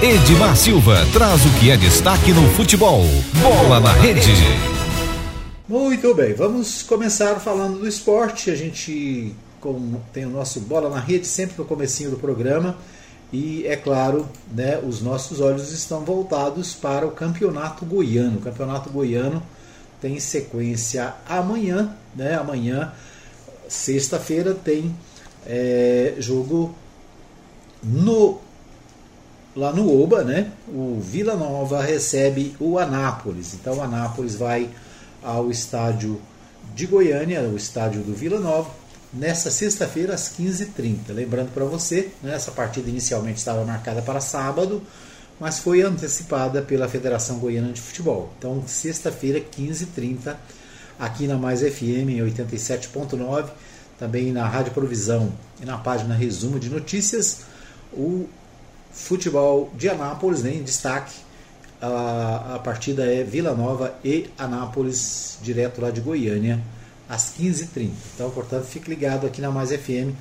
Edmar Silva traz o que é destaque no futebol. Bola na rede. Muito bem, vamos começar falando do esporte. A gente tem o nosso Bola na Rede sempre no comecinho do programa. E é claro, né, os nossos olhos estão voltados para o Campeonato Goiano. O Campeonato Goiano tem sequência amanhã, né? Amanhã, sexta-feira, tem é, jogo no lá no Oba, né? O Vila Nova recebe o Anápolis. Então o Anápolis vai ao estádio de Goiânia, o estádio do Vila Nova, nessa sexta-feira às 15h30. Lembrando para você, né, essa partida inicialmente estava marcada para sábado, mas foi antecipada pela Federação Goiana de Futebol. Então, sexta-feira, 15h30, aqui na Mais FM 87.9, também na Rádio Provisão e na página Resumo de Notícias, o futebol de Anápolis né, em destaque. A, a partida é Vila Nova e Anápolis, direto lá de Goiânia, às 15h30. Então, portanto, fique ligado aqui na Mais FM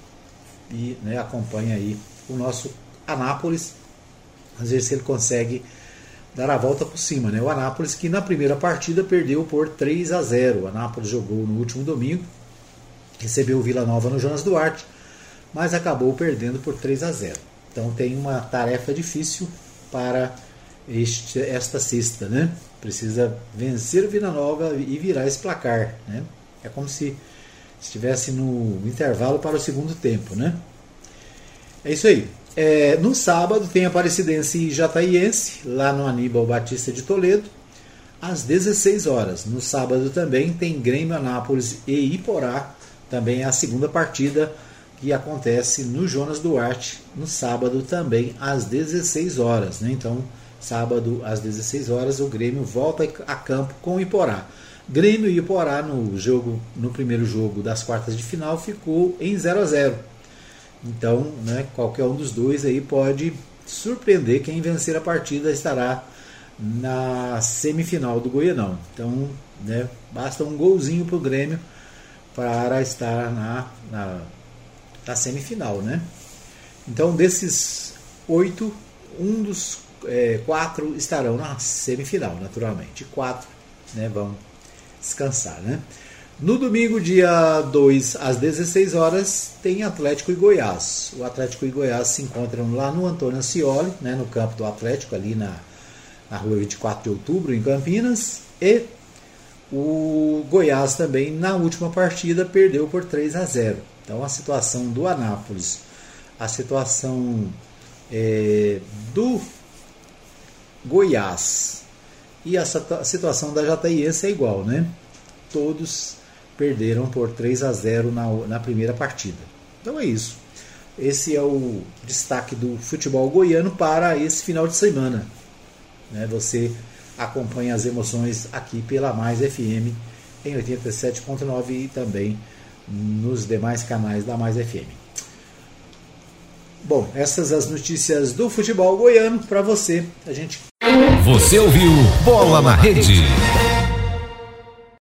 e né, acompanhe aí o nosso Anápolis às vezes ele consegue dar a volta por cima. Né? O Anápolis que na primeira partida perdeu por 3 a 0. O Anápolis jogou no último domingo, recebeu o Vila Nova no Jonas Duarte, mas acabou perdendo por 3 a 0. Então tem uma tarefa difícil para este, esta sexta, né? Precisa vencer o Vila Nova e virar esse placar, né? É como se estivesse no intervalo para o segundo tempo, né? É isso aí. É, no sábado tem Aparecidense e Jataiense, lá no Aníbal Batista de Toledo, às 16 horas. No sábado também tem Grêmio Anápolis e Iporá, também é a segunda partida que acontece no Jonas Duarte, no sábado também às 16 horas. Né? Então, sábado às 16 horas, o Grêmio volta a campo com o Iporá. Grêmio e Iporá no jogo, no primeiro jogo das quartas de final ficou em 0 a 0 então, né, qualquer um dos dois aí pode surpreender. Quem vencer a partida estará na semifinal do Goianão. Então, né, basta um golzinho para o Grêmio para estar na, na, na, semifinal. Né? Então, desses oito, um dos é, quatro estarão na semifinal, naturalmente. Quatro né, vão descansar. Né? No domingo, dia 2, às 16 horas, tem Atlético e Goiás. O Atlético e Goiás se encontram lá no Antônio Ascioli, né, no campo do Atlético, ali na, na rua 24 de outubro, em Campinas. E o Goiás também, na última partida, perdeu por 3 a 0. Então, a situação do Anápolis, a situação é, do Goiás e a situação da Jataiense é igual, né? Todos perderam por 3 a 0 na, na primeira partida. Então é isso. Esse é o destaque do futebol goiano para esse final de semana. Né? Você acompanha as emoções aqui pela Mais FM em 87.9 e também nos demais canais da Mais FM. Bom, essas as notícias do futebol goiano para você. A gente Você ouviu Bola na Rede.